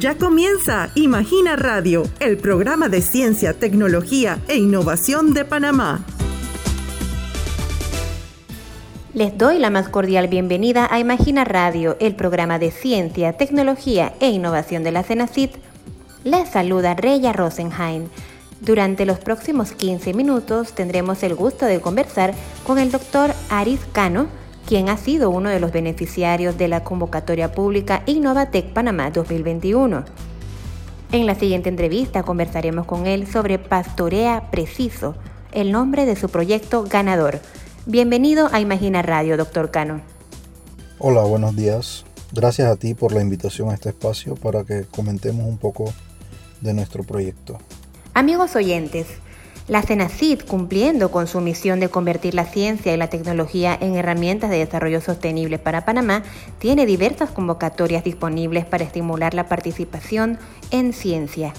Ya comienza Imagina Radio, el programa de ciencia, tecnología e innovación de Panamá. Les doy la más cordial bienvenida a Imagina Radio, el programa de ciencia, tecnología e innovación de la CENACIT. Les saluda Reya Rosenheim. Durante los próximos 15 minutos tendremos el gusto de conversar con el doctor Aris Cano, quien ha sido uno de los beneficiarios de la convocatoria pública Innovatec Panamá 2021. En la siguiente entrevista conversaremos con él sobre Pastorea Preciso, el nombre de su proyecto ganador. Bienvenido a Imagina Radio, doctor Cano. Hola, buenos días. Gracias a ti por la invitación a este espacio para que comentemos un poco de nuestro proyecto. Amigos oyentes, la CENACID, cumpliendo con su misión de convertir la ciencia y la tecnología en herramientas de desarrollo sostenible para Panamá, tiene diversas convocatorias disponibles para estimular la participación en ciencia.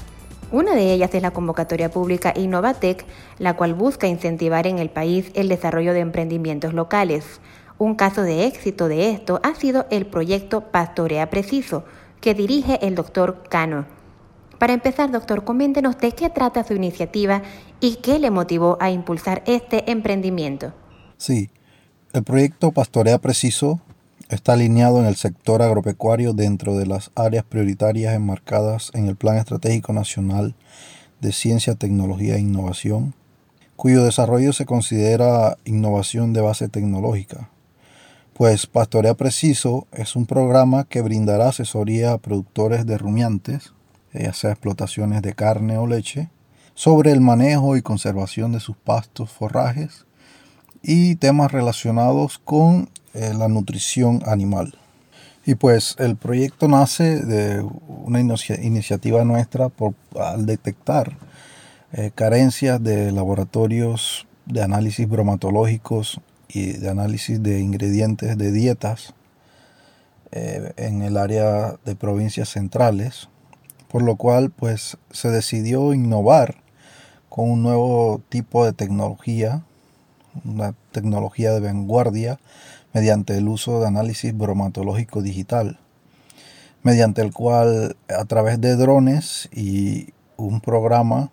Una de ellas es la convocatoria pública Innovatec, la cual busca incentivar en el país el desarrollo de emprendimientos locales. Un caso de éxito de esto ha sido el proyecto Pastorea Preciso, que dirige el doctor Cano. Para empezar, doctor, coméntenos de qué trata su iniciativa y qué le motivó a impulsar este emprendimiento. Sí, el proyecto Pastorea Preciso está alineado en el sector agropecuario dentro de las áreas prioritarias enmarcadas en el Plan Estratégico Nacional de Ciencia, Tecnología e Innovación, cuyo desarrollo se considera innovación de base tecnológica. Pues Pastorea Preciso es un programa que brindará asesoría a productores de rumiantes, ya sea explotaciones de carne o leche, sobre el manejo y conservación de sus pastos, forrajes y temas relacionados con eh, la nutrición animal. Y pues el proyecto nace de una iniciativa nuestra por, al detectar eh, carencias de laboratorios de análisis bromatológicos y de análisis de ingredientes de dietas eh, en el área de provincias centrales, por lo cual pues se decidió innovar con un nuevo tipo de tecnología, una tecnología de vanguardia mediante el uso de análisis bromatológico digital, mediante el cual a través de drones y un programa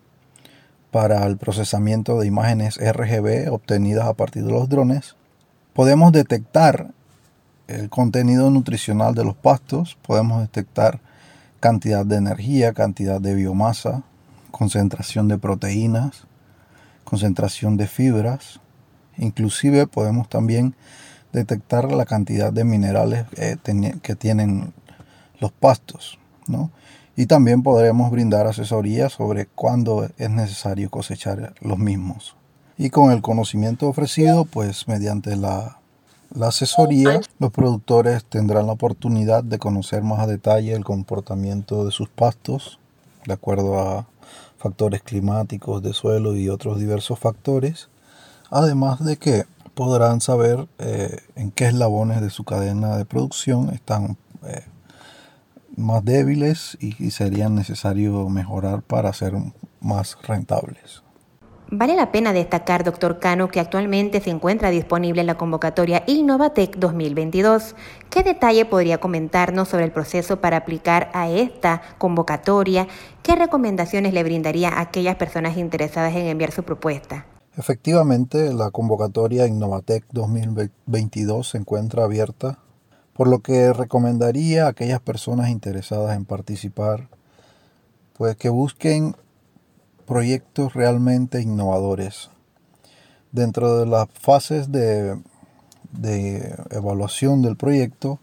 para el procesamiento de imágenes RGB obtenidas a partir de los drones, podemos detectar el contenido nutricional de los pastos, podemos detectar cantidad de energía, cantidad de biomasa, concentración de proteínas, concentración de fibras. Inclusive podemos también detectar la cantidad de minerales que tienen los pastos. Y también podremos brindar asesoría sobre cuándo es necesario cosechar los mismos. Y con el conocimiento ofrecido, pues mediante la la asesoría, los productores tendrán la oportunidad de conocer más a detalle el comportamiento de sus pastos, de acuerdo a factores climáticos, de suelo y otros diversos factores, además de que podrán saber eh, en qué eslabones de su cadena de producción están eh, más débiles y serían necesario mejorar para ser más rentables. Vale la pena destacar, doctor Cano, que actualmente se encuentra disponible en la convocatoria Innovatec 2022. ¿Qué detalle podría comentarnos sobre el proceso para aplicar a esta convocatoria? ¿Qué recomendaciones le brindaría a aquellas personas interesadas en enviar su propuesta? Efectivamente, la convocatoria Innovatec 2022 se encuentra abierta, por lo que recomendaría a aquellas personas interesadas en participar, pues que busquen proyectos realmente innovadores. Dentro de las fases de, evaluación del proyecto,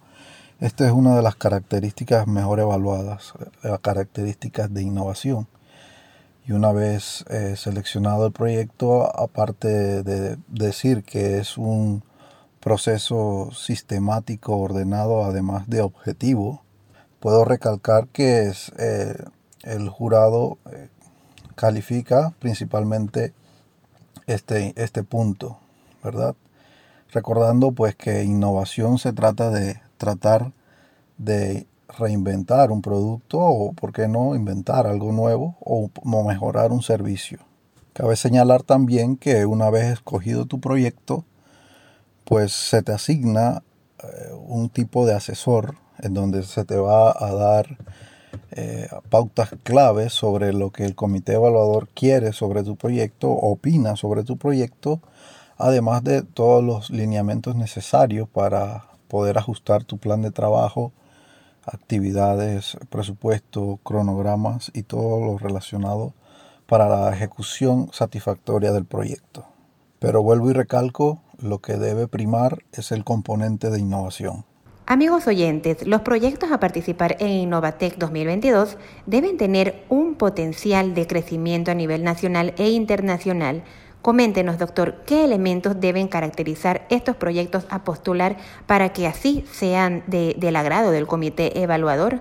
esta es una de las características mejor evaluadas, las características de innovación. Y una vez eh, seleccionado el proyecto, aparte de decir que es un proceso sistemático, ordenado, además de objetivo, puedo recalcar que es, eh, el jurado eh, califica principalmente este, este punto, ¿verdad? Recordando pues que innovación se trata de tratar de reinventar un producto o, por qué no, inventar algo nuevo o, mejorar un servicio. Cabe señalar también que una vez escogido tu proyecto, pues se te asigna eh, un tipo de asesor en donde se te va a dar eh, pautas claves sobre lo que el comité evaluador quiere sobre tu proyecto, opina sobre tu proyecto, además de todos los lineamientos necesarios para poder ajustar tu plan de trabajo, actividades, presupuesto, cronogramas y todo lo relacionado para la ejecución satisfactoria del proyecto. Pero vuelvo y recalco, lo que debe primar es el componente de innovación. Amigos oyentes, los proyectos a participar en Innovatec 2022 deben tener un potencial de crecimiento a nivel nacional e internacional. Coméntenos, doctor, qué elementos deben caracterizar estos proyectos a postular para que así sean del agrado del comité evaluador.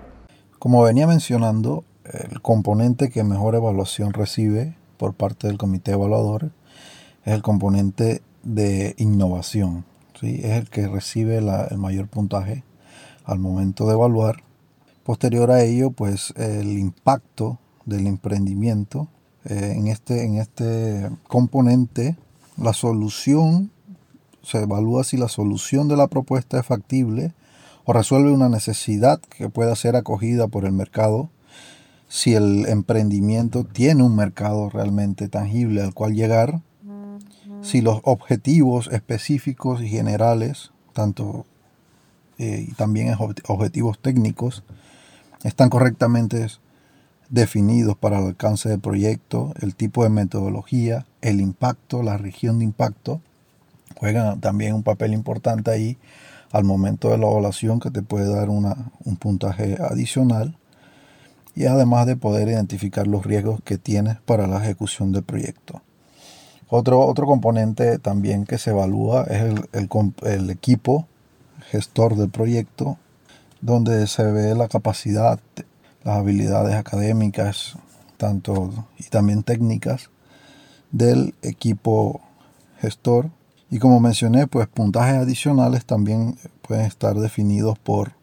Como venía mencionando, el componente que mejor evaluación recibe por parte del comité evaluador es el componente de innovación. ¿Sí? Es el que recibe el mayor puntaje al momento de evaluar. Posterior a ello, pues el impacto del emprendimiento eh, en, este, en este componente, la solución, se evalúa si la solución de la propuesta es factible o resuelve una necesidad que pueda ser acogida por el mercado, si el emprendimiento tiene un mercado realmente tangible al cual llegar, si los objetivos específicos y generales, tanto eh, y también objetivos técnicos, están correctamente definidos para el alcance del proyecto, el tipo de metodología, el impacto, la región de impacto, juegan también un papel importante ahí al momento de la evaluación que te puede dar una, un puntaje adicional y además de poder identificar los riesgos que tienes para la ejecución del proyecto. Otro, otro componente también que se evalúa es el, el, equipo gestor del proyecto, donde se ve la capacidad, las habilidades académicas, tanto y también técnicas del equipo gestor. Y como mencioné, pues puntajes adicionales también pueden estar definidos por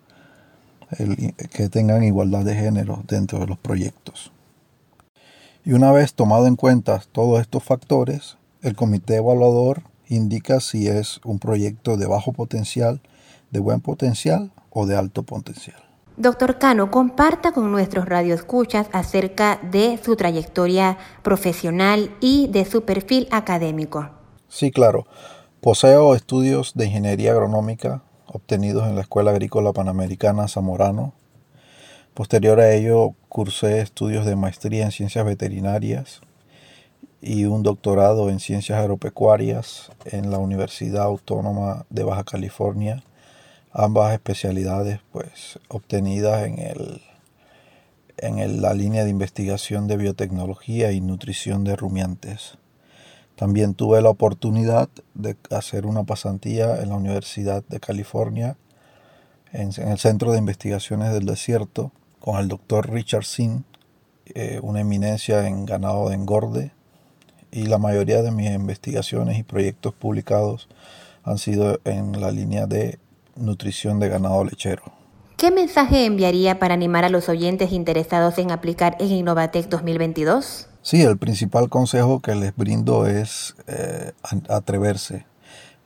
el, que tengan igualdad de género dentro de los proyectos. Y una vez tomado en cuenta todos estos factores, el comité evaluador indica si es un proyecto de bajo potencial, de buen potencial o de alto potencial. Doctor Cano, comparta con nuestros radioescuchas acerca de su trayectoria profesional y de su perfil académico. Sí, claro. Poseo estudios de ingeniería agronómica obtenidos en la Escuela Agrícola Panamericana Zamorano Posterior a ello, cursé estudios de maestría en ciencias veterinarias y un doctorado en ciencias agropecuarias en la Universidad Autónoma de Baja California, ambas especialidades pues obtenidas en, el, en la línea de investigación de biotecnología y nutrición de rumiantes. También tuve la oportunidad de hacer una pasantía en la Universidad de California, en el Centro de Investigaciones del Desierto, con el doctor Richard Sin, eh, una eminencia en ganado de engorde, y la mayoría de mis investigaciones y proyectos publicados han sido en la línea de nutrición de ganado lechero. ¿Qué mensaje enviaría para animar a los oyentes interesados en aplicar en Innovatec 2022? Sí, el principal consejo que les brindo es eh, atreverse.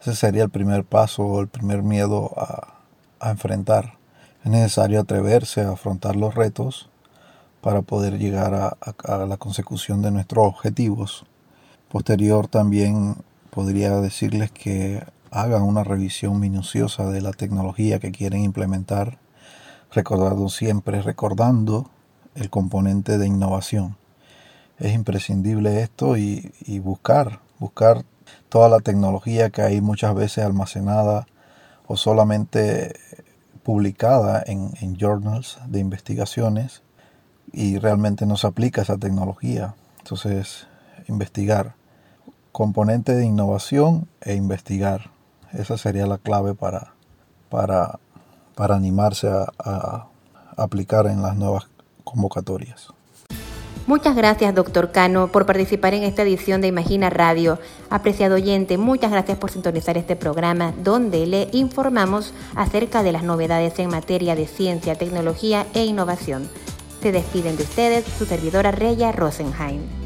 Ese sería el primer paso el primer miedo a enfrentar. Es necesario atreverse a afrontar los retos para poder llegar a, la consecución de nuestros objetivos. Posterior también podría decirles que hagan una revisión minuciosa de la tecnología que quieren implementar, recordando siempre, recordando el componente de innovación. Es imprescindible esto y, y buscar, buscar toda la tecnología que hay muchas veces almacenada o solamente publicada en, journals de investigaciones y realmente no se aplica esa tecnología. Entonces, investigar. Componente de innovación e investigar. Esa sería la clave para, para, para animarse a aplicar en las nuevas convocatorias. Muchas gracias, doctor Cano, por participar en esta edición de Imagina Radio. Apreciado oyente, muchas gracias por sintonizar este programa donde le informamos acerca de las novedades en materia de ciencia, tecnología e innovación. Se despiden de ustedes su servidora Reya Rosenheim.